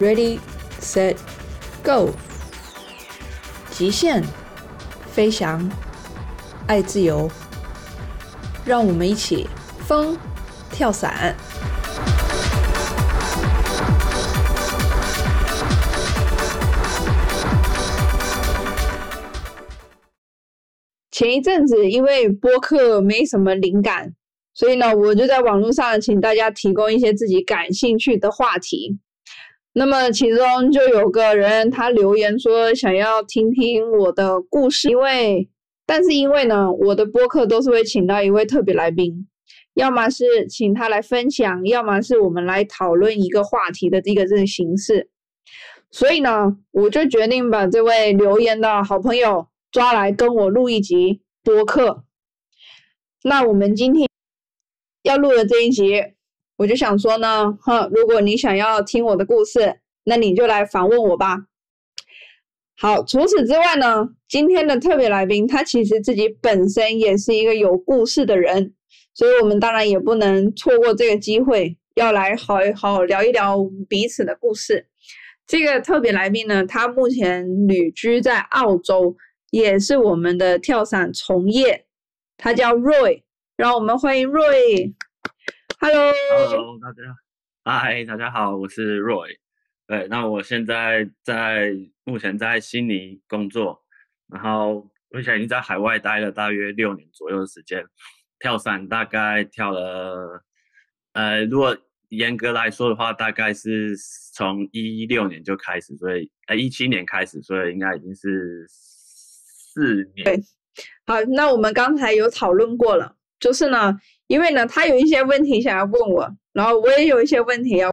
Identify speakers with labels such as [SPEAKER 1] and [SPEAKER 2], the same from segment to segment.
[SPEAKER 1] ，Ready, Set, Go！极限飞翔，爱自由，让我们一起疯跳伞。前一阵子因为播客没什么灵感。所以呢，我就在网络上请大家提供一些自己感兴趣的话题。那么其中就有个人他留言说想要听听我的故事，因为但是因为呢，我的播客都是会请到一位特别来宾，要么是请他来分享，要么是我们来讨论一个话题的这个这个形式。所以呢，我就决定把这位留言的好朋友抓来跟我录一集播客。那我们今天。要录的这一集，我就想说呢，哼，如果你想要听我的故事，那你就来访问我吧。好，除此之外呢，今天的特别来宾他其实自己本身也是一个有故事的人，所以我们当然也不能错过这个机会，要来好好聊一聊彼此的故事。这个特别来宾呢，他目前旅居在澳洲，也是我们的跳伞从业，他叫 Roy。让我们欢迎 Roy。
[SPEAKER 2] Hello，Hello，大家，嗨，大家好，我是 Roy。对，那我现在在目前在悉尼工作，然后目前已经在海外待了大约六年左右的时间。跳伞大概跳了，呃，如果严格来说的话，大概是从一六年就开始，所以呃一七年开始，所以应该已经是四年。
[SPEAKER 1] 对，好，那我们刚才有讨论过了。就是呢，因为呢，他有一些问题想要问我，然后我也有一些问题要，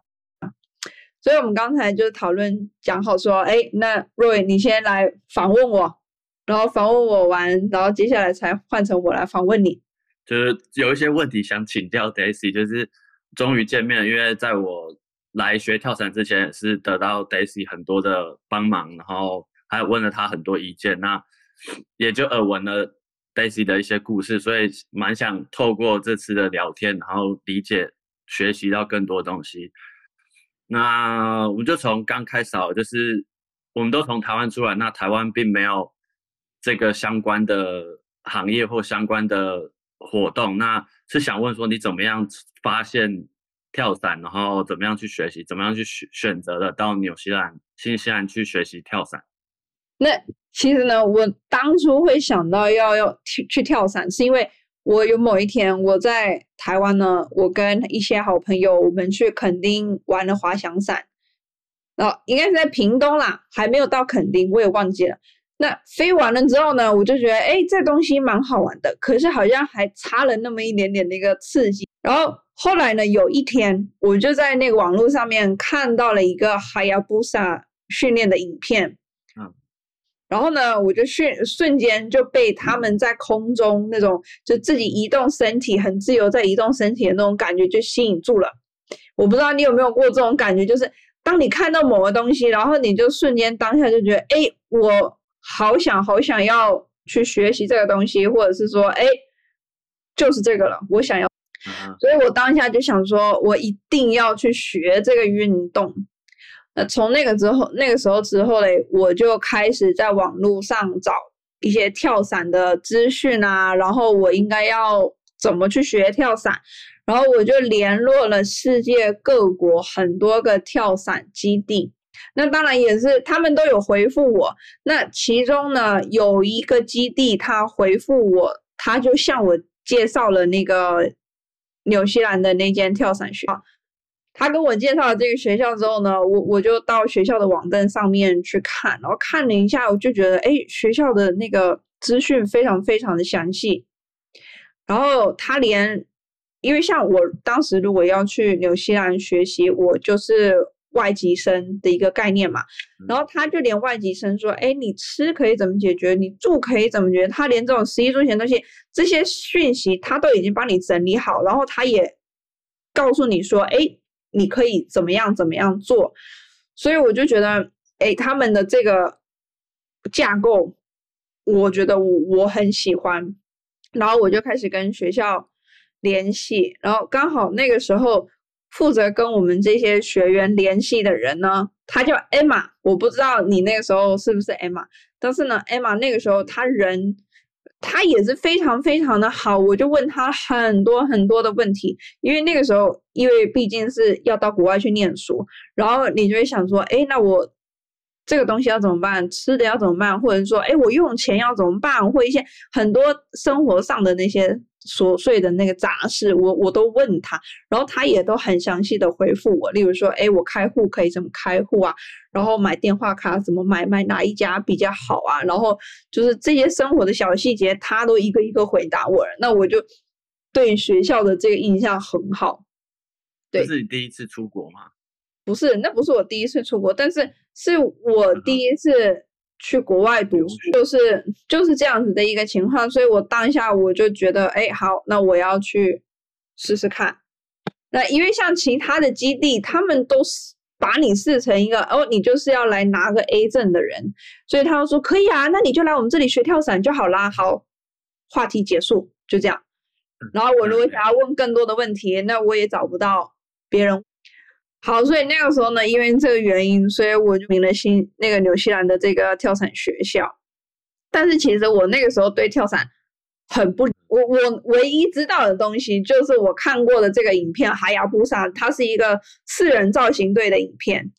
[SPEAKER 1] 所以我们刚才就讨论讲好说，哎，那 Roy 你先来访问我，然后访问我完，然后接下来才换成我来访问你。
[SPEAKER 2] 就是有一些问题想请教 Daisy，就是终于见面，因为在我来学跳伞之前，是得到 Daisy 很多的帮忙，然后还问了他很多意见，那也就耳闻了。贝西的一些故事，所以蛮想透过这次的聊天，然后理解、学习到更多东西。那我们就从刚开始，就是我们都从台湾出来，那台湾并没有这个相关的行业或相关的活动，那是想问说你怎么样发现跳伞，然后怎么样去学习，怎么样去选选择的到纽西兰、新西兰去学习跳伞？
[SPEAKER 1] 那其实呢，我当初会想到要要去去跳伞，是因为我有某一天我在台湾呢，我跟一些好朋友，我们去垦丁玩了滑翔伞，哦应该是在屏东啦，还没有到垦丁，我也忘记了。那飞完了之后呢，我就觉得，哎，这东西蛮好玩的，可是好像还差了那么一点点那个刺激。然后后来呢，有一天我就在那个网络上面看到了一个哈亚布萨训练的影片。然后呢，我就瞬瞬间就被他们在空中那种就自己移动身体很自由在移动身体的那种感觉就吸引住了。我不知道你有没有过这种感觉，就是当你看到某个东西，然后你就瞬间当下就觉得，哎，我好想好想要去学习这个东西，或者是说，哎，就是这个了，我想要。所以我当下就想说，我一定要去学这个运动。那从那个之后，那个时候之后嘞，我就开始在网络上找一些跳伞的资讯啊，然后我应该要怎么去学跳伞，然后我就联络了世界各国很多个跳伞基地，那当然也是他们都有回复我。那其中呢，有一个基地他回复我，他就向我介绍了那个纽西兰的那间跳伞学校。他跟我介绍了这个学校之后呢，我我就到学校的网站上面去看，然后看了一下，我就觉得，哎，学校的那个资讯非常非常的详细。然后他连，因为像我当时如果要去纽西兰学习，我就是外籍生的一个概念嘛。然后他就连外籍生说，哎，你吃可以怎么解决，你住可以怎么解决，他连这种食衣住行东西这些讯息他都已经帮你整理好，然后他也告诉你说，哎。你可以怎么样怎么样做，所以我就觉得，哎，他们的这个架构，我觉得我我很喜欢，然后我就开始跟学校联系，然后刚好那个时候负责跟我们这些学员联系的人呢，他叫 Emma，我不知道你那个时候是不是 Emma，但是呢，Emma 那个时候他人他也是非常非常的好，我就问他很多很多的问题，因为那个时候因为毕竟是要到国外去念书，然后你就会想说，哎，那我。这个东西要怎么办？吃的要怎么办？或者说，哎，我用钱要怎么办？或一些很多生活上的那些琐碎的那个杂事，我我都问他，然后他也都很详细的回复我。例如说，哎，我开户可以怎么开户啊？然后买电话卡怎么买？买哪一家比较好啊？然后就是这些生活的小细节，他都一个一个回答我。那我就对学校的这个印象很好。
[SPEAKER 2] 这是你第一次出国吗？
[SPEAKER 1] 不是，那不是我第一次出国，但是是我第一次去国外读，就是就是这样子的一个情况，所以我当下我就觉得，哎，好，那我要去试试看。那因为像其他的基地，他们都是把你视成一个哦，你就是要来拿个 A 证的人，所以他们说可以啊，那你就来我们这里学跳伞就好啦。好，话题结束，就这样。然后我如果想要问更多的问题，那我也找不到别人。好，所以那个时候呢，因为这个原因，所以我就名了新那个纽西兰的这个跳伞学校。但是其实我那个时候对跳伞很不，我我唯一知道的东西就是我看过的这个影片《海牙布萨》，它是一个四人造型队的影片。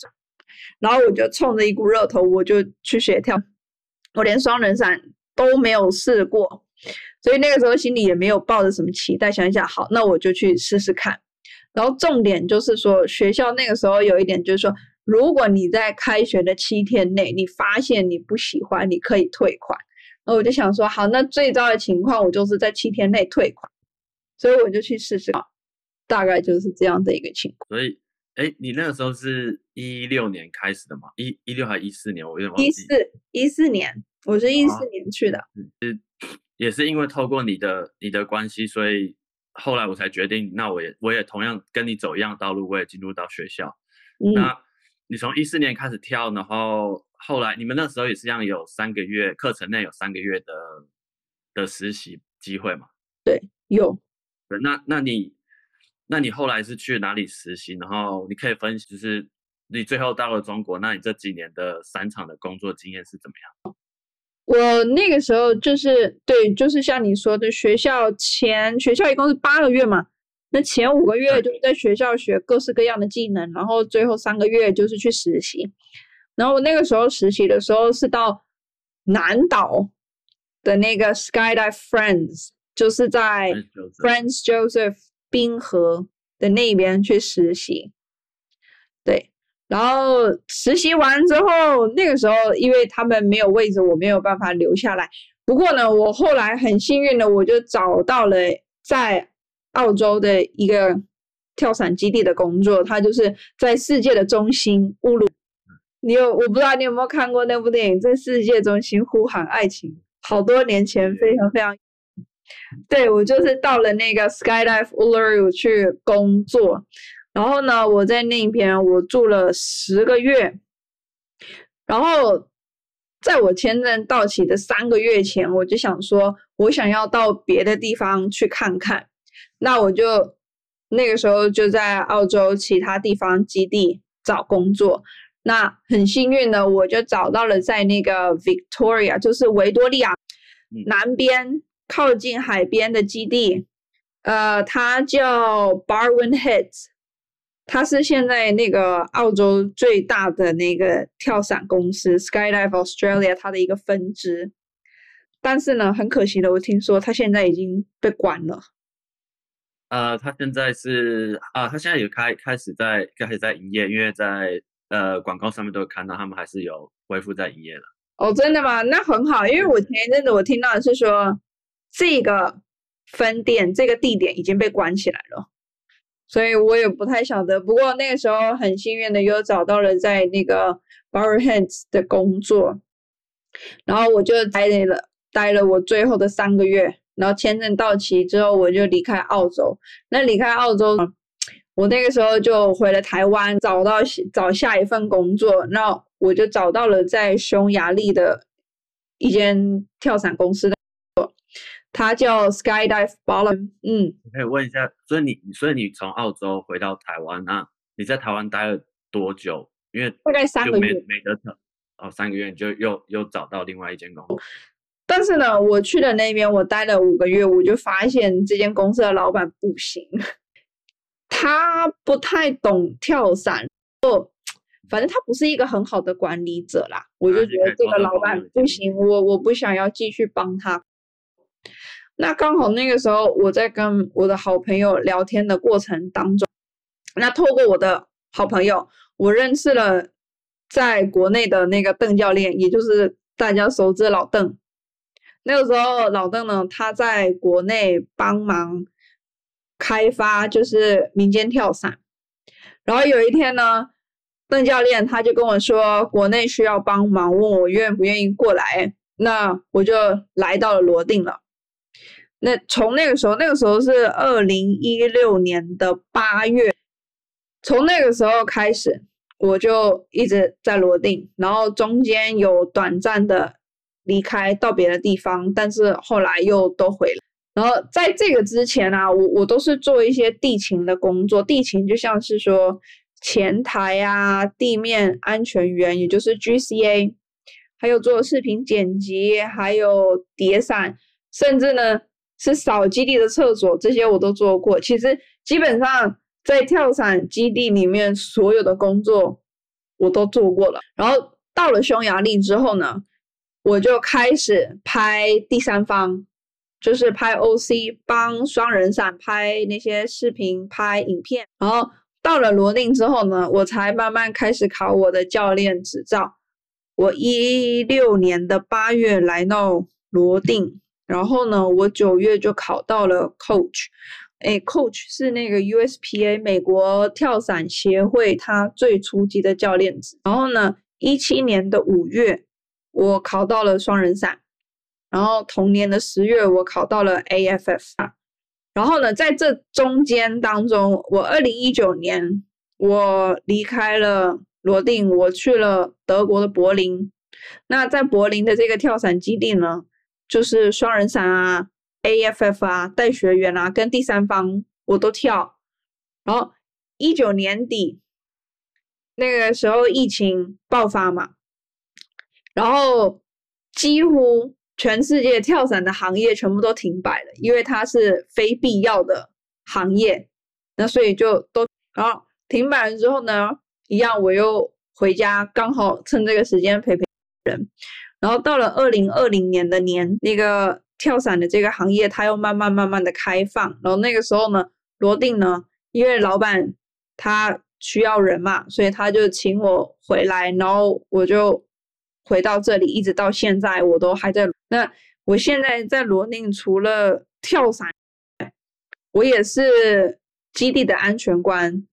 [SPEAKER 1] 然后我就冲着一股热头，我就去学跳。我连双人伞都没有试过，所以那个时候心里也没有抱着什么期待，想一想，好，那我就去试试看。然后重点就是说，学校那个时候有一点就是说，如果你在开学的七天内，你发现你不喜欢，你可以退款。然后我就想说，好，那最糟的情况，我就是在七天内退款。所以我就去试试，大概就是这样的一个情况。
[SPEAKER 2] 所以，哎，你那个时候是一六年开始的吗？一一六还一四年？我有点忘记。
[SPEAKER 1] 一四一四年，我是一四年去的。
[SPEAKER 2] 是，也是因为透过你的你的关系，所以。后来我才决定，那我也我也同样跟你走一样道路，我也进入到学校。那你从一四年开始跳，然后后来你们那时候也是一样，有三个月课程内有三个月的的实习机会嘛？
[SPEAKER 1] 对，有。
[SPEAKER 2] 那那你那你后来是去哪里实习？然后你可以分析，就是你最后到了中国，那你这几年的三场的工作经验是怎么样？
[SPEAKER 1] 我那个时候就是对，就是像你说的，学校前学校一共是八个月嘛，那前五个月就是在学校学各式各样的技能，然后最后三个月就是去实习。然后我那个时候实习的时候是到南岛的那个 Skydive Friends，就是在 Friends Joseph 冰河的那边去实习，对。然后实习完之后，那个时候因为他们没有位置，我没有办法留下来。不过呢，我后来很幸运的，我就找到了在澳洲的一个跳伞基地的工作。他就是在世界的中心乌鲁。你有我不知道你有没有看过那部电影《在世界中心呼喊爱情》？好多年前，非常非常。对我就是到了那个 Skydive Uluru 去工作。然后呢，我在那边我住了十个月，然后在我签证到期的三个月前，我就想说，我想要到别的地方去看看。那我就那个时候就在澳洲其他地方基地找工作。那很幸运的，我就找到了在那个 Victoria，就是维多利亚南边靠近海边的基地，呃，它叫 Barwon Heads。它是现在那个澳洲最大的那个跳伞公司 Skydive Australia 它的一个分支，但是呢，很可惜的，我听说它现在已经被关了。
[SPEAKER 2] 呃，它现在是啊，它现在有开开始在开始在营业，因为在呃广告上面都有看到他们还是有恢复在营业的。
[SPEAKER 1] 哦，真的吗？那很好，因为我前一阵子我听到的是说这个分店这个地点已经被关起来了。所以我也不太晓得，不过那个时候很幸运的又找到了在那个 borrow hands 的工作，然后我就待了待了我最后的三个月，然后签证到期之后我就离开澳洲。那离开澳洲，我那个时候就回了台湾，找到找下一份工作。那我就找到了在匈牙利的一间跳伞公司的。它叫 Skydive Ballon。嗯，
[SPEAKER 2] 可以问一下，所以你所以你从澳洲回到台湾，那你在台湾待了多久？因为
[SPEAKER 1] 大概三个月，
[SPEAKER 2] 没得跳哦，三个月就又又找到另外一间公司。
[SPEAKER 1] 但是呢，我去的那边我待了五个月，我就发现这间公司的老板不行，他不太懂跳伞，哦，反正他不是一个很好的管理者啦。我就觉得这个老板不行，我我不想要继续帮他。那刚好那个时候我在跟我的好朋友聊天的过程当中，那透过我的好朋友，我认识了在国内的那个邓教练，也就是大家熟知老邓。那个时候，老邓呢，他在国内帮忙开发，就是民间跳伞。然后有一天呢，邓教练他就跟我说，国内需要帮忙，问我愿不愿意过来。那我就来到了罗定了。那从那个时候，那个时候是二零一六年的八月，从那个时候开始，我就一直在罗定，然后中间有短暂的。离开到别的地方，但是后来又都回来。然后在这个之前啊，我我都是做一些地勤的工作。地勤就像是说前台啊、地面安全员，也就是 GCA，还有做视频剪辑，还有叠伞，甚至呢是扫基地的厕所，这些我都做过。其实基本上在跳伞基地里面，所有的工作我都做过了。然后到了匈牙利之后呢？我就开始拍第三方，就是拍 OC，帮双人伞拍那些视频、拍影片。然后到了罗定之后呢，我才慢慢开始考我的教练执照。我一六年的八月来到罗定，然后呢，我九月就考到了 Coach。哎，Coach 是那个 USPA 美国跳伞协会它最初级的教练职。然后呢，一七年的五月。我考到了双人伞，然后同年的十月我考到了 AFF，然后呢，在这中间当中，我二零一九年我离开了罗定，我去了德国的柏林。那在柏林的这个跳伞基地呢，就是双人伞啊、AFF 啊、带学员啊，跟第三方我都跳。然后一九年底那个时候疫情爆发嘛。然后几乎全世界跳伞的行业全部都停摆了，因为它是非必要的行业，那所以就都然后停摆了之后呢，一样我又回家，刚好趁这个时间陪陪人。然后到了二零二零年的年，那个跳伞的这个行业，它又慢慢慢慢的开放。然后那个时候呢，罗定呢，因为老板他需要人嘛，所以他就请我回来，然后我就。回到这里，一直到现在，我都还在。那我现在在罗宁，除了跳伞，我也是基地的安全官。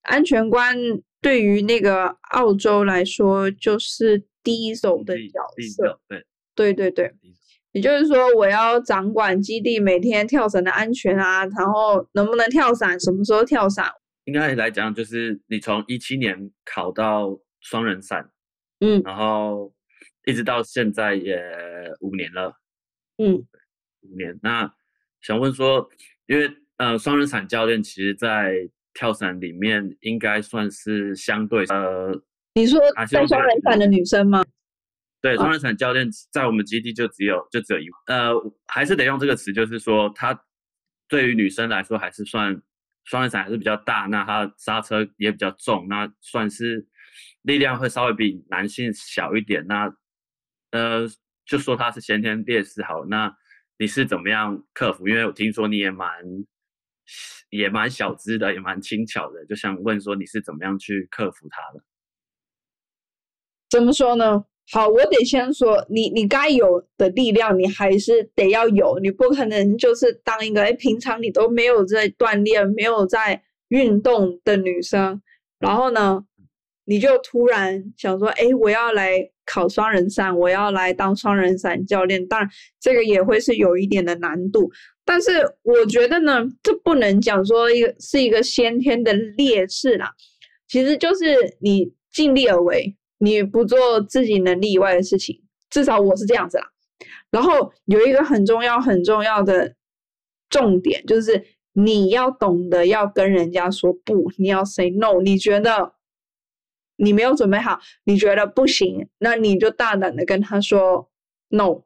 [SPEAKER 1] 安全官对于那个澳洲来说，就是第一手的角色。对，对对对，也就是说，我要掌管基地每天跳伞的安全啊，然后能不能跳伞，什么时候跳伞。
[SPEAKER 2] 应该来讲，就是你从一七年考到双人伞。
[SPEAKER 1] 嗯，
[SPEAKER 2] 然后一直到现在也五年了，
[SPEAKER 1] 嗯，
[SPEAKER 2] 五年。那想问说，因为呃，双人伞教练其实，在跳伞里面应该算是相对呃，
[SPEAKER 1] 你说在双人伞的女生吗？
[SPEAKER 2] 对，双人伞教练在我们基地就只有就只有一呃，还是得用这个词，就是说，他对于女生来说还是算双人伞还是比较大，那它刹车也比较重，那算是。力量会稍微比男性小一点，那呃，就说他是先天劣势好，那你是怎么样克服？因为我听说你也蛮也蛮小资的，也蛮轻巧的，就想问说你是怎么样去克服它的？
[SPEAKER 1] 怎么说呢？好，我得先说，你你该有的力量你还是得要有，你不可能就是当一个哎平常你都没有在锻炼、没有在运动的女生，然后呢？你就突然想说，哎，我要来考双人伞，我要来当双人伞教练。当然，这个也会是有一点的难度。但是我觉得呢，这不能讲说一个是一个先天的劣势啦，其实就是你尽力而为，你不做自己能力以外的事情。至少我是这样子啦。然后有一个很重要很重要的重点，就是你要懂得要跟人家说不，你要 say no。你觉得你没有准备好，你觉得不行，那你就大胆的跟他说 no。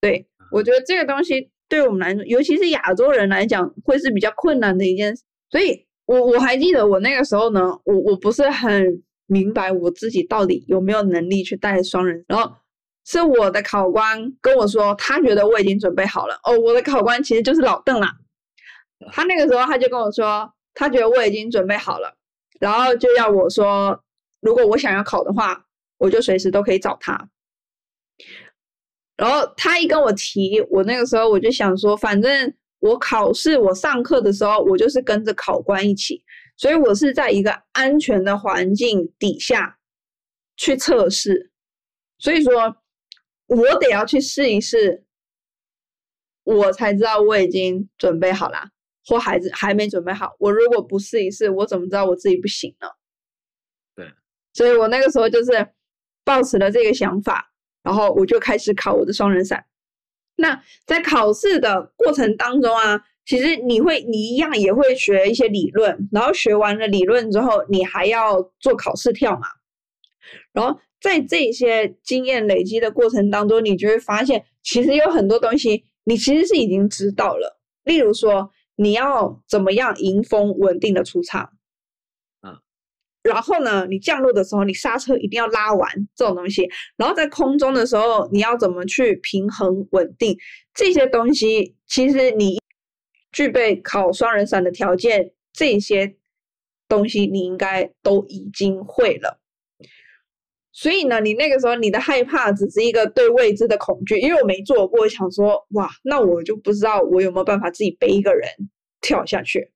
[SPEAKER 1] 对我觉得这个东西对我们来说，尤其是亚洲人来讲，会是比较困难的一件事。所以我我还记得我那个时候呢，我我不是很明白我自己到底有没有能力去带双人，然后。是我的考官跟我说，他觉得我已经准备好了。哦，我的考官其实就是老邓啦。他那个时候他就跟我说，他觉得我已经准备好了，然后就要我说，如果我想要考的话，我就随时都可以找他。然后他一跟我提，我那个时候我就想说，反正我考试我上课的时候，我就是跟着考官一起，所以我是在一个安全的环境底下去测试，所以说。我得要去试一试，我才知道我已经准备好了，或孩子还没准备好。我如果不试一试，我怎么知道我自己不行呢？
[SPEAKER 2] 对，
[SPEAKER 1] 所以我那个时候就是抱持了这个想法，然后我就开始考我的双人伞。那在考试的过程当中啊，其实你会，你一样也会学一些理论，然后学完了理论之后，你还要做考试跳嘛，然后。在这些经验累积的过程当中，你就会发现，其实有很多东西你其实是已经知道了。例如说，你要怎么样迎风稳定的出场，
[SPEAKER 2] 啊，
[SPEAKER 1] 然后呢，你降落的时候，你刹车一定要拉完这种东西，然后在空中的时候，你要怎么去平衡稳定这些东西，其实你具备考双人伞的条件，这些东西你应该都已经会了。所以呢，你那个时候你的害怕只是一个对未知的恐惧，因为我没做过，想说哇，那我就不知道我有没有办法自己背一个人跳下去。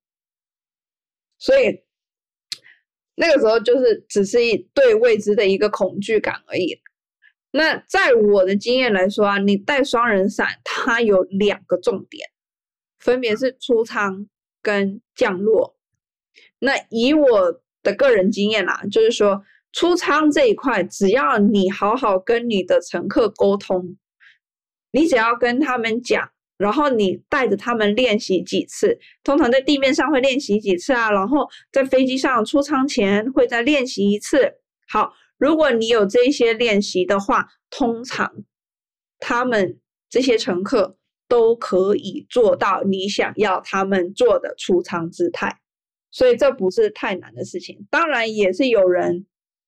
[SPEAKER 1] 所以那个时候就是只是一对未知的一个恐惧感而已。那在我的经验来说啊，你带双人伞，它有两个重点，分别是出舱跟降落。那以我的个人经验啦，就是说。出舱这一块，只要你好好跟你的乘客沟通，你只要跟他们讲，然后你带着他们练习几次，通常在地面上会练习几次啊，然后在飞机上出舱前会再练习一次。好，如果你有这些练习的话，通常他们这些乘客都可以做到你想要他们做的出舱姿态，所以这不是太难的事情。当然也是有人。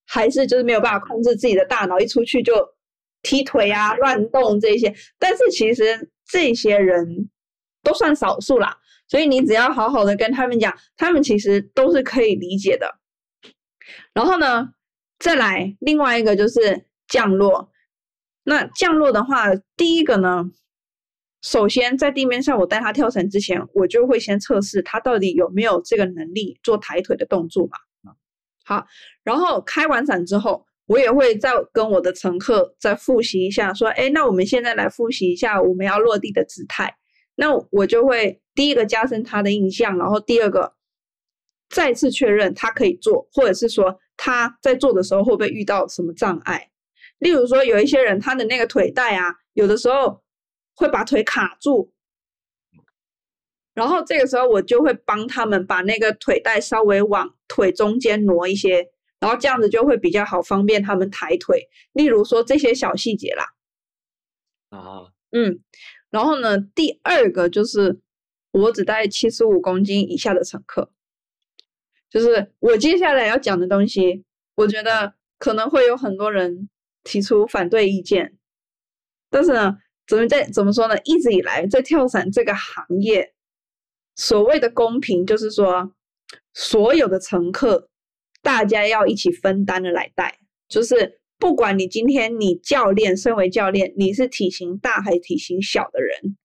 [SPEAKER 1] 还是就是没有办法控制自己的大脑，一出去就踢腿啊、乱动这些。但是其实这些人都算少数啦，所以你只要好好的跟他们讲，他们其实都是可以理解的。然后呢，再来另外一个就是降落。那降落的话，第一个呢，首先在地面上我带他跳绳之前，我就会先测试他到底有没有这个能力做抬腿的动作嘛。好，然后开完伞之后，我也会再跟我的乘客再复习一下，说，哎，那我们现在来复习一下我们要落地的姿态。那我就会第一个加深他的印象，然后第二个再次确认他可以做，或者是说他在做的时候会不会遇到什么障碍。例如说，有一些人他的那个腿带啊，有的时候会把腿卡住。然后这个时候我就会帮他们把那个腿带稍微往腿中间挪一些，然后这样子就会比较好方便他们抬腿。例如说这些小细节啦。
[SPEAKER 2] 啊，
[SPEAKER 1] 嗯，然后呢，第二个就是我只带七十五公斤以下的乘客，就是我接下来要讲的东西，我觉得可能会有很多人提出反对意见，但是呢，怎么在怎么说呢？一直以来在跳伞这个行业。所谓的公平，就是说，所有的乘客，大家要一起分担的来带。就是不管你今天你教练，身为教练，你是体型大还是体型小的人，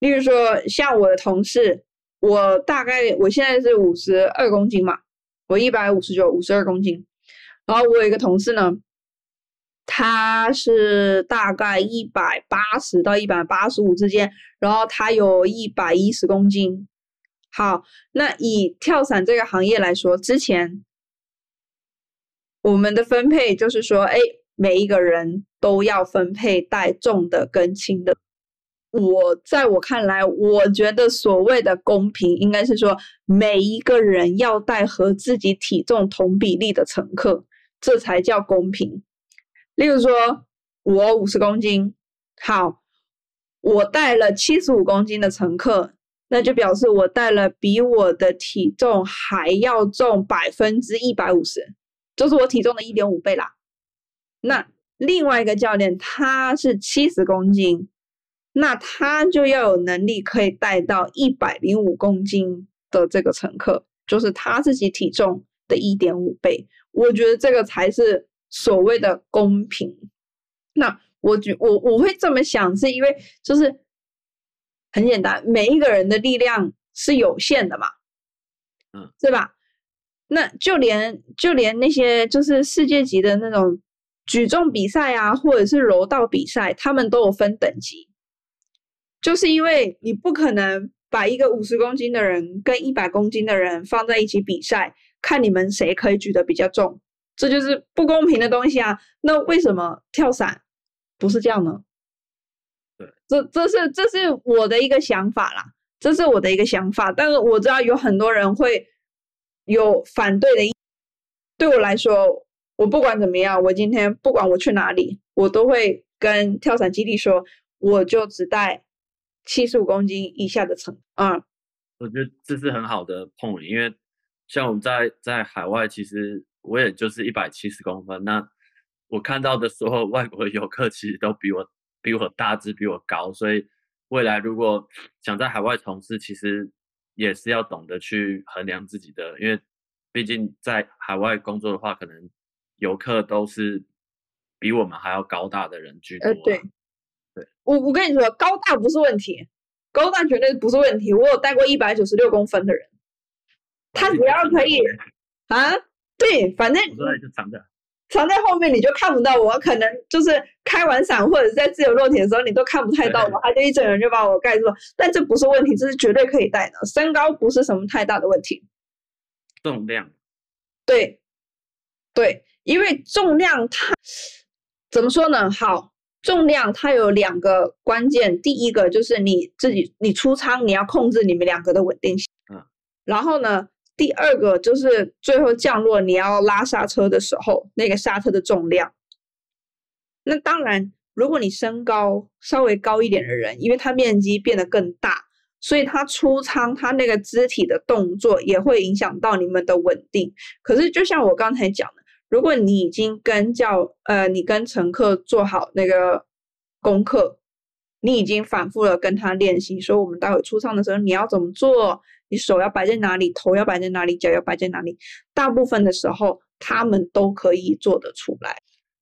[SPEAKER 1] 例如说像我的同事，我大概我现在是五十二公斤嘛，我一百五十九，五十二公斤。然后我有一个同事呢。他是大概一百八十到一百八十五之间，然后他有一百一十公斤。好，那以跳伞这个行业来说，之前我们的分配就是说，哎，每一个人都要分配带重的跟轻的。我在我看来，我觉得所谓的公平，应该是说每一个人要带和自己体重同比例的乘客，这才叫公平。例如说，我五十公斤，好，我带了七十五公斤的乘客，那就表示我带了比我的体重还要重百分之一百五十，就是我体重的一点五倍啦。那另外一个教练他是七十公斤。那他就要有能力可以带到一百零五公斤的这个乘客，就是他自己体重的一点五倍。我觉得这个才是所谓的公平。那我觉我我会这么想，是因为就是很简单，每一个人的力量是有限的嘛，
[SPEAKER 2] 嗯，
[SPEAKER 1] 是吧？那就连就连那些就是世界级的那种举重比赛啊，或者是柔道比赛，他们都有分等级。就是因为你不可能把一个五十公斤的人跟一百公斤的人放在一起比赛，看你们谁可以举得比较重，这就是不公平的东西啊。那为什么跳伞不是这样呢？
[SPEAKER 2] 对，
[SPEAKER 1] 这这是这是我的一个想法啦，这是我的一个想法。但是我知道有很多人会有反对的意。对我来说，我不管怎么样，我今天不管我去哪里，我都会跟跳伞基地说，我就只带。七十五公斤以下的层啊，
[SPEAKER 2] 我觉得这是很好的 point，因为像我们在在海外，其实我也就是一百七十公分，那我看到的所有外国游客其实都比我比我大只，比我高，所以未来如果想在海外从事，其实也是要懂得去衡量自己的，因为毕竟在海外工作的话，可能游客都是比我们还要高大的人居多。
[SPEAKER 1] 对对。我我跟你说，高大不是问题，高大绝对不是问题。我有带过一百九十六公分的人，他只要可以啊，对，反正
[SPEAKER 2] 藏在
[SPEAKER 1] 藏在后面，你就看不到我。可能就是开完伞或者是在自由落体的时候，你都看不太到我，他就一整人就把我盖住了。但这不是问题，这是绝对可以带的。身高不是什么太大的问题，
[SPEAKER 2] 重量，
[SPEAKER 1] 对对，因为重量它怎么说呢？好。重量它有两个关键，第一个就是你自己你出舱你要控制你们两个的稳定性，
[SPEAKER 2] 嗯，
[SPEAKER 1] 然后呢，第二个就是最后降落你要拉刹车的时候那个刹车的重量。那当然，如果你身高稍微高一点的人，因为它面积变得更大，所以它出舱它那个肢体的动作也会影响到你们的稳定。可是就像我刚才讲的。如果你已经跟教呃，你跟乘客做好那个功课，你已经反复的跟他练习，说我们待会出舱的时候你要怎么做，你手要摆在哪里，头要摆在哪里，脚要摆在哪里，大部分的时候他们都可以做得出来。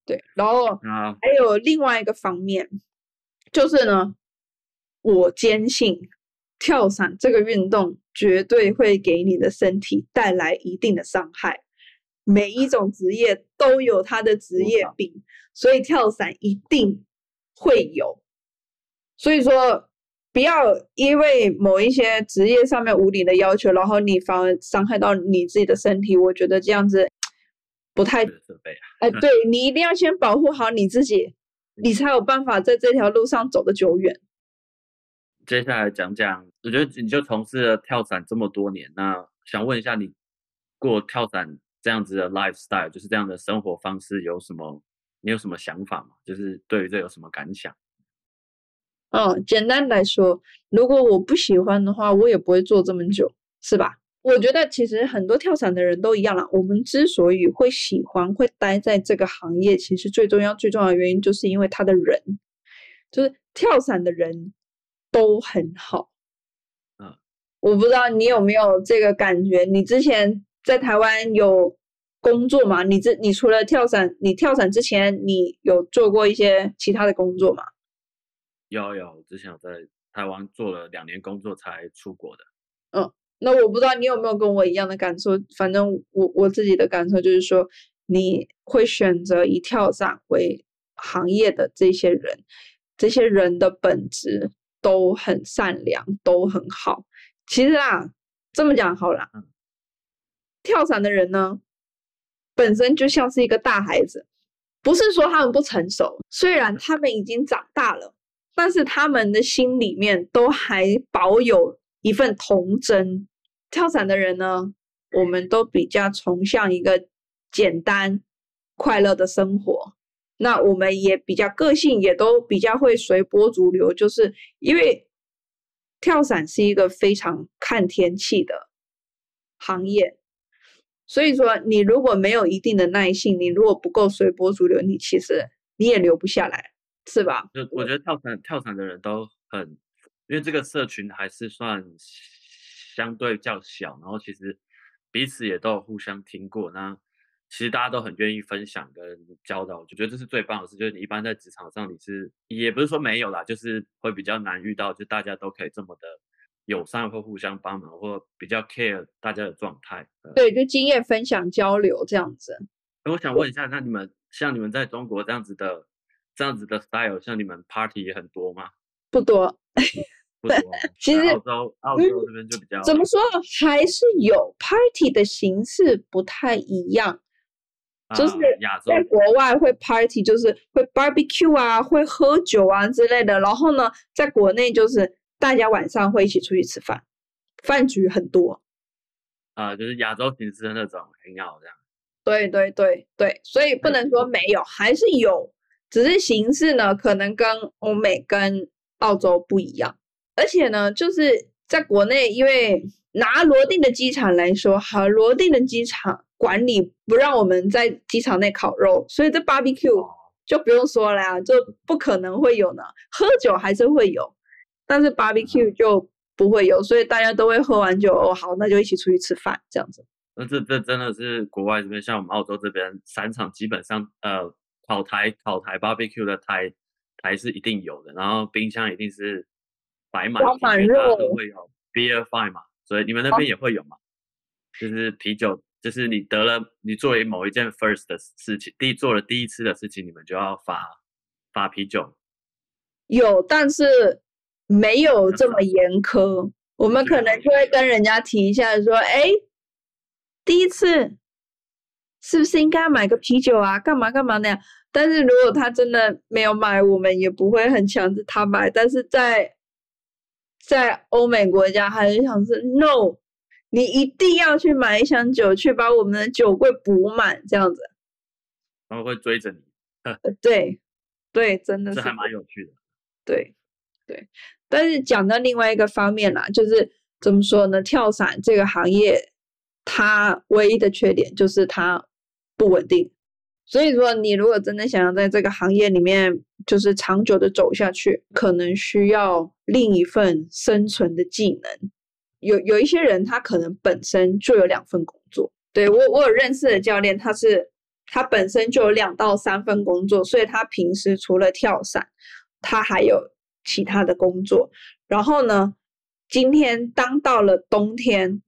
[SPEAKER 1] 对，然后还有另外一个方面，就是呢，我坚信跳伞这个运动绝对会给你的身体带来一定的伤害。每一种职业都有他的职业病，所以跳伞一定会有。所以说，不要因为某一些职业上面无理的要求，然后你反而伤害到你自己的身体。我觉得这样子不太哎，对你一定要先保护好你自己，你才有办法在这条路上走得久远。
[SPEAKER 2] 接下来讲讲，我觉得你就从事了跳伞这么多年，那想问一下，你过跳伞？这样子的 lifestyle 就是这样的生活方式，有什么？你有什么想法吗？就是对于这有什么感想？
[SPEAKER 1] 嗯，简单来说，如果我不喜欢的话，我也不会做这么久，是吧？我觉得其实很多跳伞的人都一样了。我们之所以会喜欢、会待在这个行业，其实最重要、最重要的原因，就是因为他的人，就是跳伞的人都很好。
[SPEAKER 2] 嗯，
[SPEAKER 1] 我不知道你有没有这个感觉？你之前。在台湾有工作吗？你这你除了跳伞，你跳伞之前你有做过一些其他的工作吗？
[SPEAKER 2] 有有，之前有在台湾做了两年工作才出国的。
[SPEAKER 1] 嗯，那我不知道你有没有跟我一样的感受。反正我我自己的感受就是说，你会选择以跳伞为行业的这些人，这些人的本质都很善良，都很好。其实啊，这么讲好了。跳伞的人呢，本身就像是一个大孩子，不是说他们不成熟，虽然他们已经长大了，但是他们的心里面都还保有一份童真。跳伞的人呢，我们都比较崇尚一个简单快乐的生活。那我们也比较个性，也都比较会随波逐流，就是因为跳伞是一个非常看天气的行业。所以说，你如果没有一定的耐性，你如果不够随波逐流，你其实你也留不下来，是吧？
[SPEAKER 2] 就我觉得跳伞跳伞的人都很，因为这个社群还是算相对较小，然后其实彼此也都有互相听过，那其实大家都很愿意分享跟教导，我觉得这是最棒的事。就是你一般在职场上，你是也不是说没有啦，就是会比较难遇到，就大家都可以这么的。友善或互相帮忙，或比较 care 大家的状态。
[SPEAKER 1] 对，就经验分享交流这样子。
[SPEAKER 2] 我想问一下，那你们像你们在中国这样子的这样子的 style，像你们 party 也很多吗？
[SPEAKER 1] 不多，
[SPEAKER 2] 不多。
[SPEAKER 1] 其实
[SPEAKER 2] 澳洲澳洲这边就比较
[SPEAKER 1] 怎么说，还是有 party 的形式不太一样。就是在国外会 party，就是会 barbecue 啊，会喝酒啊之类的。然后呢，在国内就是。大家晚上会一起出去吃饭，饭局很多，
[SPEAKER 2] 啊，就是亚洲形式的那种很好这样。
[SPEAKER 1] 对对对对，所以不能说没有，还是有，只是形式呢可能跟欧美跟澳洲不一样。而且呢，就是在国内，因为拿罗定的机场来说，哈，罗定的机场管理不让我们在机场内烤肉，所以这 barbecue 就不用说了呀，就不可能会有呢。喝酒还是会有。但是 barbecue 就不会有，所以大家都会喝完酒哦，好，那就一起出去吃饭这样子。
[SPEAKER 2] 那这这真的是国外这边，像我们澳洲这边，散场基本上呃，烤台烤台 barbecue 的台台是一定有的，然后冰箱一定是摆满，
[SPEAKER 1] 肉
[SPEAKER 2] 都会有 beer fine 嘛，所以你们那边也会有嘛？就是啤酒，就是你得了，你作为某一件 first 的事情，第做了第一次的事情，你们就要发发啤酒。
[SPEAKER 1] 有，但是。没有这么严苛，我们可能就会跟人家提一下，说：“哎，第一次是不是应该买个啤酒啊？干嘛干嘛那样？”但是如果他真的没有买，我们也不会很强制他买。但是在在欧美国家，还是想是 “no”，你一定要去买一箱酒，去把我们的酒柜补满，这样子。
[SPEAKER 2] 他们会追着你。
[SPEAKER 1] 对对，真的是，
[SPEAKER 2] 这还蛮有趣的。
[SPEAKER 1] 对对。但是讲到另外一个方面啦，就是怎么说呢？跳伞这个行业，它唯一的缺点就是它不稳定。所以说，你如果真的想要在这个行业里面就是长久的走下去，可能需要另一份生存的技能。有有一些人，他可能本身就有两份工作。对我，我有认识的教练，他是他本身就有两到三份工作，所以他平时除了跳伞，他还有。其他的工作，然后呢？今天当到了冬天，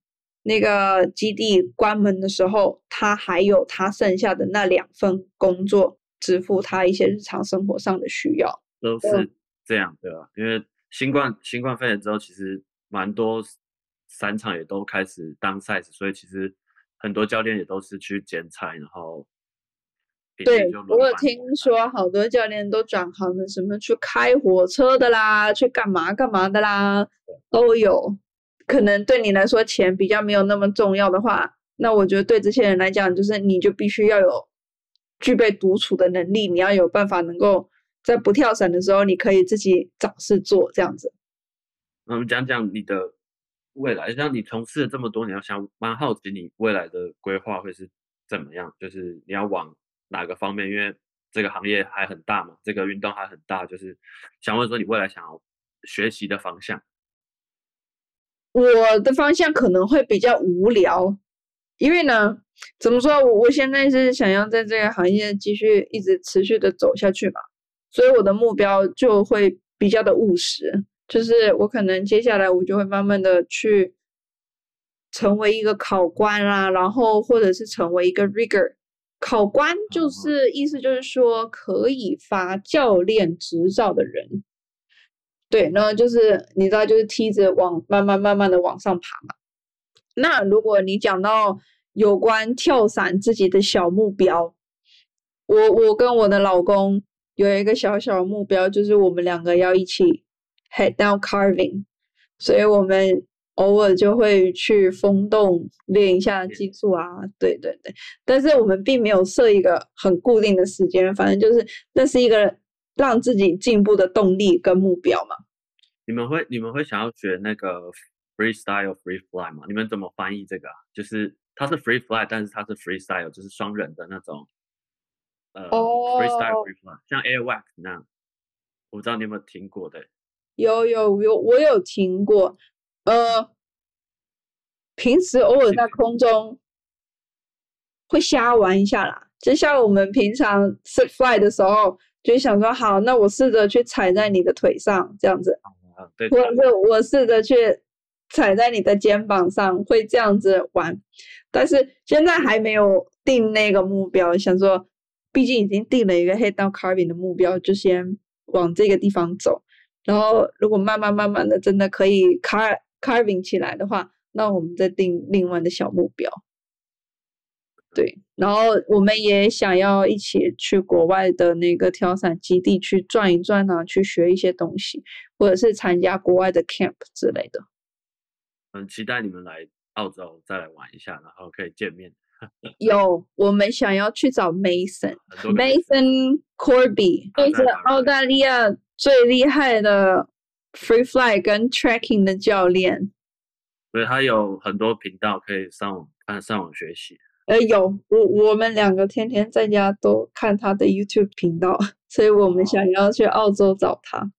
[SPEAKER 1] 那个基地关门的时候，他还有他剩下的那两份工作，支付他一些日常生活上的需要。
[SPEAKER 2] 都是这样，对吧？因为新冠新冠肺炎之后，其实蛮多散场也都开始当 size，所以其实很多教练也都是去剪彩，然后。
[SPEAKER 1] 对，我有听说好多教练都转行了，什么去开火车的啦，去干嘛干嘛的啦，都有。可能对你来说钱比较没有那么重要的话，那我觉得对这些人来讲，就是你就必须要有具备独处的能力，你要有办法能够在不跳伞的时候，你可以自己找事做这样子。
[SPEAKER 2] 那我们讲讲你的未来，像你从事了这么多年，想蛮好奇你未来的规划会是怎么样？就是你要往。哪个方面？因为这个行业还很大嘛，这个运动还很大，就是想问说你未来想要学习的方向。
[SPEAKER 1] 我的方向可能会比较无聊，因为呢，怎么说？我我现在是想要在这个行业继续一直持续的走下去嘛，所以我的目标就会比较的务实，就是我可能接下来我就会慢慢的去成为一个考官啦，然后或者是成为一个 rigger。考官就是意思就是说可以发教练执照的人，对，然后就是你知道就是梯子往慢慢慢慢的往上爬嘛。那如果你讲到有关跳伞自己的小目标，我我跟我的老公有一个小小的目标，就是我们两个要一起 head down carving，所以我们偶尔就会去风洞练一下技术啊，对对对。但是我们并没有设一个很固定的时间，反正就是那是一个让自己进步的动力跟目标嘛。
[SPEAKER 2] 你们会你们会想要学那个 freestyle free fly 吗？你们怎么翻译这个啊？就是它是 free fly，但是它是 freestyle，就是双人的那种。呃，freestyle free fly，像 air wax 那样，我不知道你有没有听过的。
[SPEAKER 1] 有有有，我有听过。呃，平时偶尔在空中会瞎玩一下啦，就像我们平常 sit fly 的时候，就想说好，那我试着去踩在你的腿上，这样子。
[SPEAKER 2] 对。
[SPEAKER 1] 或者是我试着去踩在你的肩膀上，会这样子玩。但是现在还没有定那个目标，想说。毕竟已经定了一个 head down carving 的目标，就先往这个地方走。然后，如果慢慢慢慢的真的可以 car carving 起来的话，那我们再定另外的小目标。对，然后我们也想要一起去国外的那个跳伞基地去转一转啊，去学一些东西，或者是参加国外的 camp 之类的。
[SPEAKER 2] 很期待你们来澳洲再来玩一下，然后可以见面。
[SPEAKER 1] 有，我们想要去找 Mason，Mason Corby，是澳大利亚最厉害的 free fly 跟 tracking 的教练。
[SPEAKER 2] 所以他有很多频道可以上网看、上网学习。
[SPEAKER 1] 呃，有，我我们两个天天在家都看他的 YouTube 频道，所以我们想要去澳洲找他。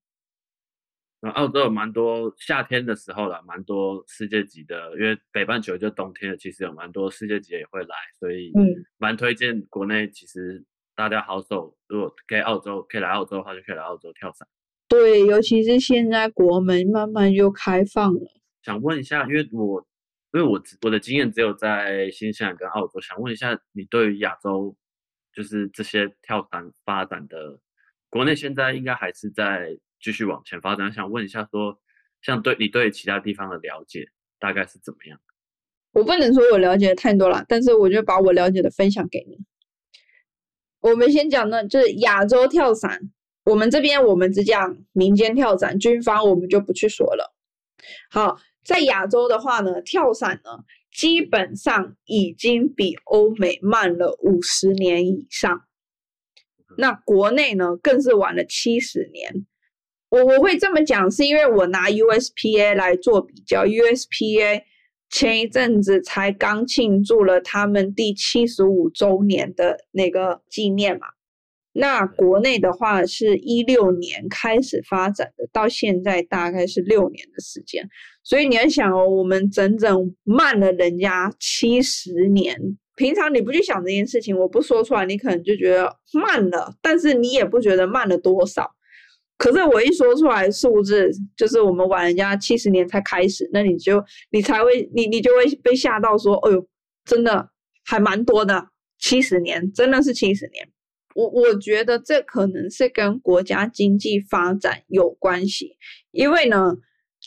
[SPEAKER 2] 那澳洲有蛮多夏天的时候了，蛮多世界级的，因为北半球就冬天了，其实有蛮多世界级也会来，所以嗯，蛮推荐国内。其实大家好手，如果可以澳洲可以来澳洲的话，就可以来澳洲跳伞。
[SPEAKER 1] 对，尤其是现在国门慢慢又开放了。
[SPEAKER 2] 想问一下，因为我因为我我的经验只有在新西兰跟澳洲，想问一下你对于亚洲就是这些跳伞发展的，国内现在应该还是在。继续往前发展，想问一下，说像对你对其他地方的了解大概是怎么样？
[SPEAKER 1] 我不能说我了解的太多了，但是我就把我了解的分享给你。我们先讲呢，就是亚洲跳伞，我们这边我们只讲民间跳伞，军方我们就不去说了。好，在亚洲的话呢，跳伞呢基本上已经比欧美慢了五十年以上，那国内呢更是晚了七十年。我我会这么讲，是因为我拿 USPA 来做比较，USPA 前一阵子才刚庆祝了他们第七十五周年的那个纪念嘛。那国内的话是一六年开始发展的，到现在大概是六年的时间。所以你要想哦，我们整整慢了人家七十年。平常你不去想这件事情，我不说出来，你可能就觉得慢了，但是你也不觉得慢了多少。可是我一说出来数字，就是我们晚人家七十年才开始，那你就你才会你你就会被吓到，说，哎呦，真的还蛮多的，七十年真的是七十年。我我觉得这可能是跟国家经济发展有关系，因为呢，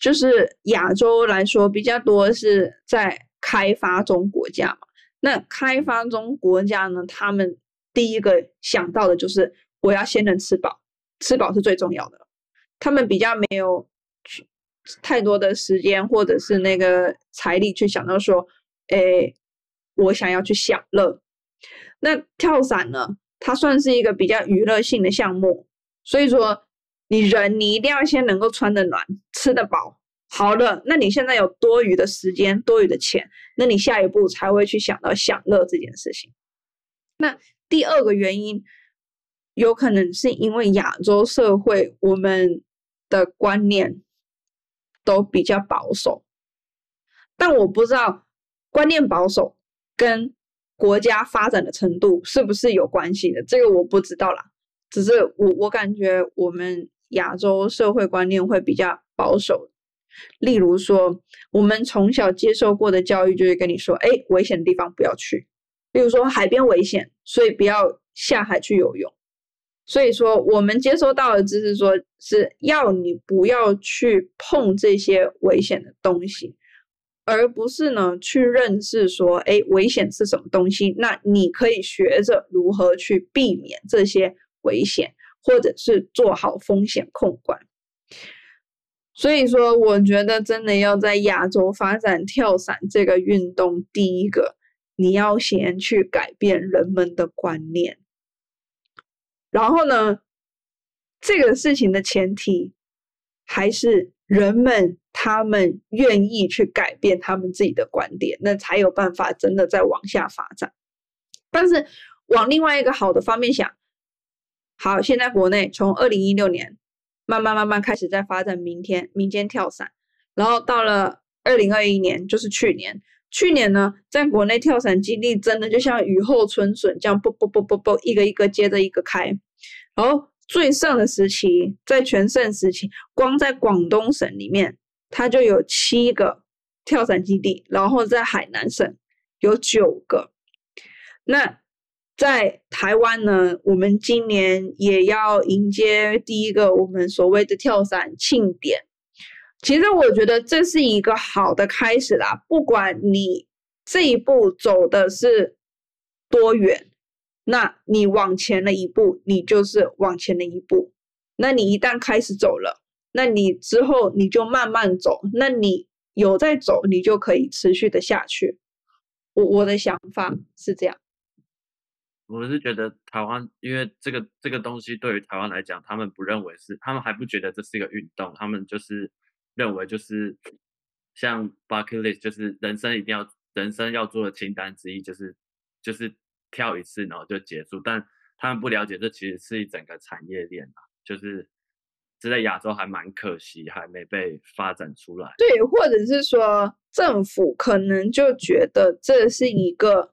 [SPEAKER 1] 就是亚洲来说比较多是在开发中国家嘛，那开发中国家呢，他们第一个想到的就是我要先能吃饱。吃饱是最重要的，他们比较没有去太多的时间或者是那个财力去想到说，哎，我想要去享乐。那跳伞呢，它算是一个比较娱乐性的项目，所以说你人你一定要先能够穿得暖、吃得饱。好了，那你现在有多余的时间、多余的钱，那你下一步才会去想到享乐这件事情。那第二个原因。有可能是因为亚洲社会，我们的观念都比较保守，但我不知道观念保守跟国家发展的程度是不是有关系的，这个我不知道啦。只是我我感觉我们亚洲社会观念会比较保守，例如说，我们从小接受过的教育就是跟你说，哎，危险的地方不要去，例如说海边危险，所以不要下海去游泳。所以说，我们接收到的知识说是要你不要去碰这些危险的东西。而不是呢去认识说，哎，危险是什么东西？那你可以学着如何去避免这些危险，或者是做好风险控管。所以说，我觉得真的要在亚洲发展跳伞这个运动，第一个你要先去改变人们的观念，然后呢，这个事情的前提还是人们他们愿意去改变他们自己的观点，那才有办法真的在往下发展。但是往另外一个好的方面想，好，现在国内从二零一六年。慢慢慢慢开始在发展民间民间跳伞，然后到了二零二一年，就是去年，去年呢，在国内跳伞基地真的就像雨后春笋这样，啵啵啵啵啵，一个一个接着一个开。然后最盛的时期，在全盛时期，光在广东省里面，它就有七个跳伞基地，然后在海南省有九个。那在台湾呢，我们今年也要迎接第一个我们所谓的跳伞庆典。其实我觉得这是一个好的开始啦。不管你这一步走的是多远，那你往前了一步，你就是往前的一步。那你一旦开始走了，那你之后你就慢慢走。那你有在走，你就可以持续的下去。我我的想法是这样。
[SPEAKER 2] 我是觉得台湾，因为这个这个东西对于台湾来讲，他们不认为是，他们还不觉得这是一个运动，他们就是认为就是像 bucket list，就是人生一定要人生要做的清单之一，就是就是跳一次然后就结束，但他们不了解这其实是一整个产业链啊，就是这在亚洲还蛮可惜，还没被发展出来。
[SPEAKER 1] 对，或者是说政府可能就觉得这是一个。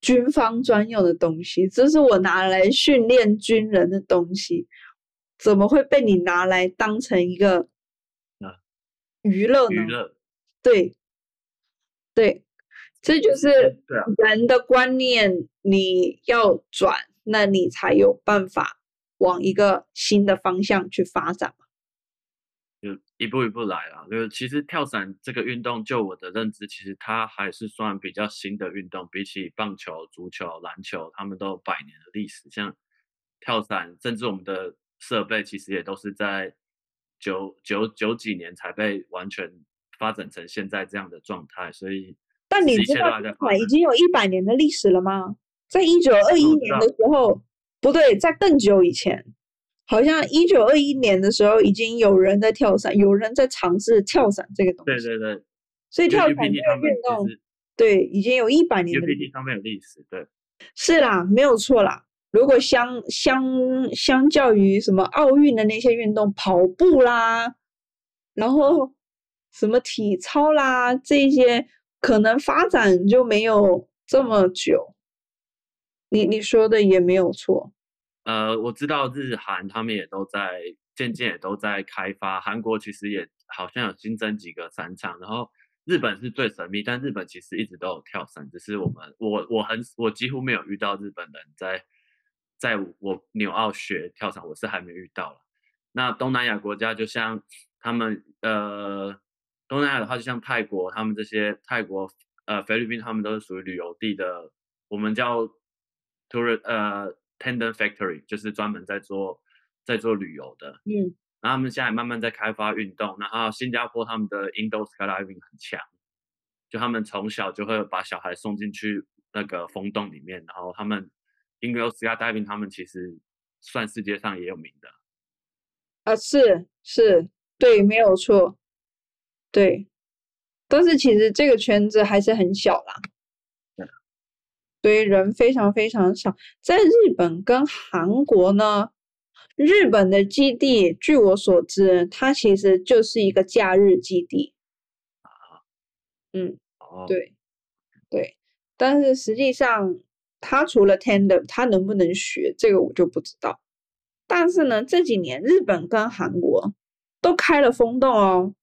[SPEAKER 1] 军方专用的东西，这是我拿来训练军人的东西，怎么会被你拿来当成一个娱乐呢？
[SPEAKER 2] 娱乐，
[SPEAKER 1] 对，对，这就是人的观念，你要转，那你才有办法往一个新的方向去发展嘛。
[SPEAKER 2] 就一步一步来啦。就是其实跳伞这个运动，就我的认知，其实它还是算比较新的运动，比起棒球、足球、篮球，他们都有百年的历史。像跳伞，甚至我们的设备，其实也都是在九九九几年才被完全发展成现在这样的状态。所以，
[SPEAKER 1] 但你知道跳伞已经有一百年的历史了吗？在一九二一年的时候，不对，在更久以前。好像一九二一年的时候，已经有人在跳伞，有人在尝试跳伞这个东
[SPEAKER 2] 西。对对对。
[SPEAKER 1] 所以跳伞这个运动，对，已经有一百年的。
[SPEAKER 2] UPT 上面有历史，对。
[SPEAKER 1] 是啦，没有错啦。如果相相相较于什么奥运的那些运动，跑步啦，然后什么体操啦，这些可能发展就没有这么久。你你说的也没有错。
[SPEAKER 2] 呃，我知道日韩他们也都在渐渐也都在开发，韩国其实也好像有新增几个伞场，然后日本是最神秘，但日本其实一直都有跳伞，只是我们我我很我几乎没有遇到日本人在在我纽澳学跳伞，我是还没遇到了。那东南亚国家就像他们呃东南亚的话，就像泰国，他们这些泰国呃菲律宾，他们都是属于旅游地的，我们叫 tour 呃。Tandem Factory 就是专门在做在做旅游的，
[SPEAKER 1] 嗯，
[SPEAKER 2] 然后他们现在慢慢在开发运动，然后新加坡他们的 Indoor Skydiving 很强，就他们从小就会把小孩送进去那个风洞里面，然后他们 Indoor Skydiving 他们其实算世界上也有名的，
[SPEAKER 1] 啊，是是，对，没有错，对，但是其实这个圈子还是很小啦。所以人非常非常少，在日本跟韩国呢，日本的基地，据我所知，它其实就是一个假日基地。
[SPEAKER 2] 啊，
[SPEAKER 1] 嗯，对，对，但是实际上，它除了 tender，它能不能学这个我就不知道。但是呢，这几年日本跟韩国都开了风洞哦，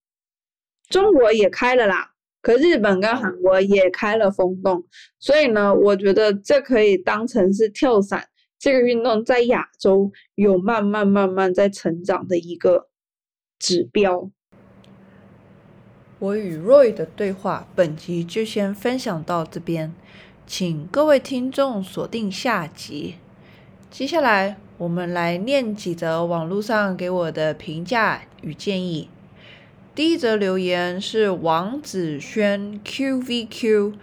[SPEAKER 1] 中国也开了啦。可日本跟韩国也开了风洞，所以呢，我觉得这可以当成是跳伞这个运动在亚洲有慢慢慢慢在成长的一个指标。我与 Roy 的对话，本集就先分享到这边，请各位听众锁定下集。接下来，我们来念几则网络上给我的评价与建议。第一则留言是王子轩 QVQ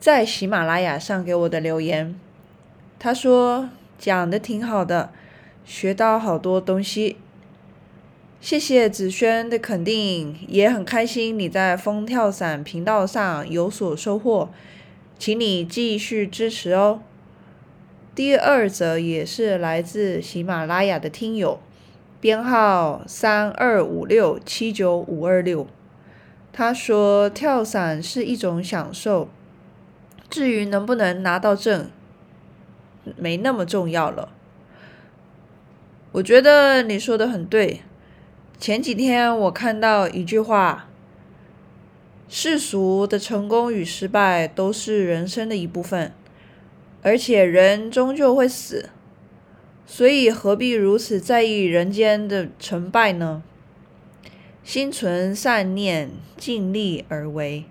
[SPEAKER 1] 在喜马拉雅上给我的留言，他说讲的挺好的，学到好多东西。谢谢子轩的肯定，也很开心你在风跳伞频道上有所收获，请你继续支持哦。第二则也是来自喜马拉雅的听友。编号三二五六七九五二六，他说跳伞是一种享受，至于能不能拿到证，没那么重要了。我觉得你说的很对。前几天我看到一句话：世俗的成功与失败都是人生的一部分，而且人终究会死。所以何必如此在意人间的成败呢？心存善念，尽力而为。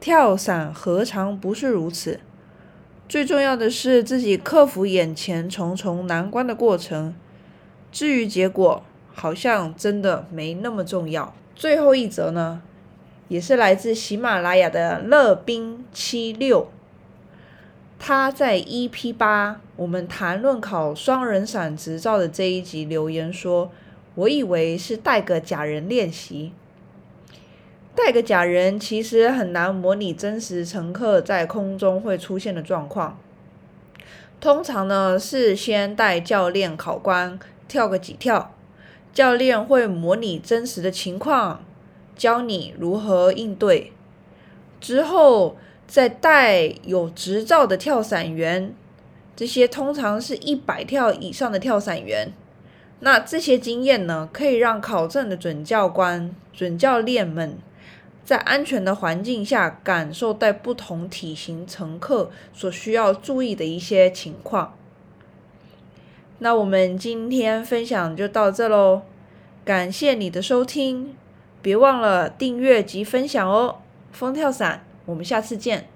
[SPEAKER 1] 跳伞何尝不是如此？最重要的是自己克服眼前重重难关的过程。至于结果，好像真的没那么重要。最后一则呢，也是来自喜马拉雅的乐冰七六。他在 EP 八我们谈论考双人伞执照的这一集留言说：“我以为是带个假人练习，带个假人其实很难模拟真实乘客在空中会出现的状况。通常呢是先带教练考官跳个几跳，教练会模拟真实的情况，教你如何应对，之后。”在带有执照的跳伞员，这些通常是一百跳以上的跳伞员。那这些经验呢，可以让考证的准教官、准教练们在安全的环境下感受带不同体型乘客所需要注意的一些情况。那我们今天分享就到这喽，感谢你的收听，别忘了订阅及分享哦。风跳伞。我们下次见。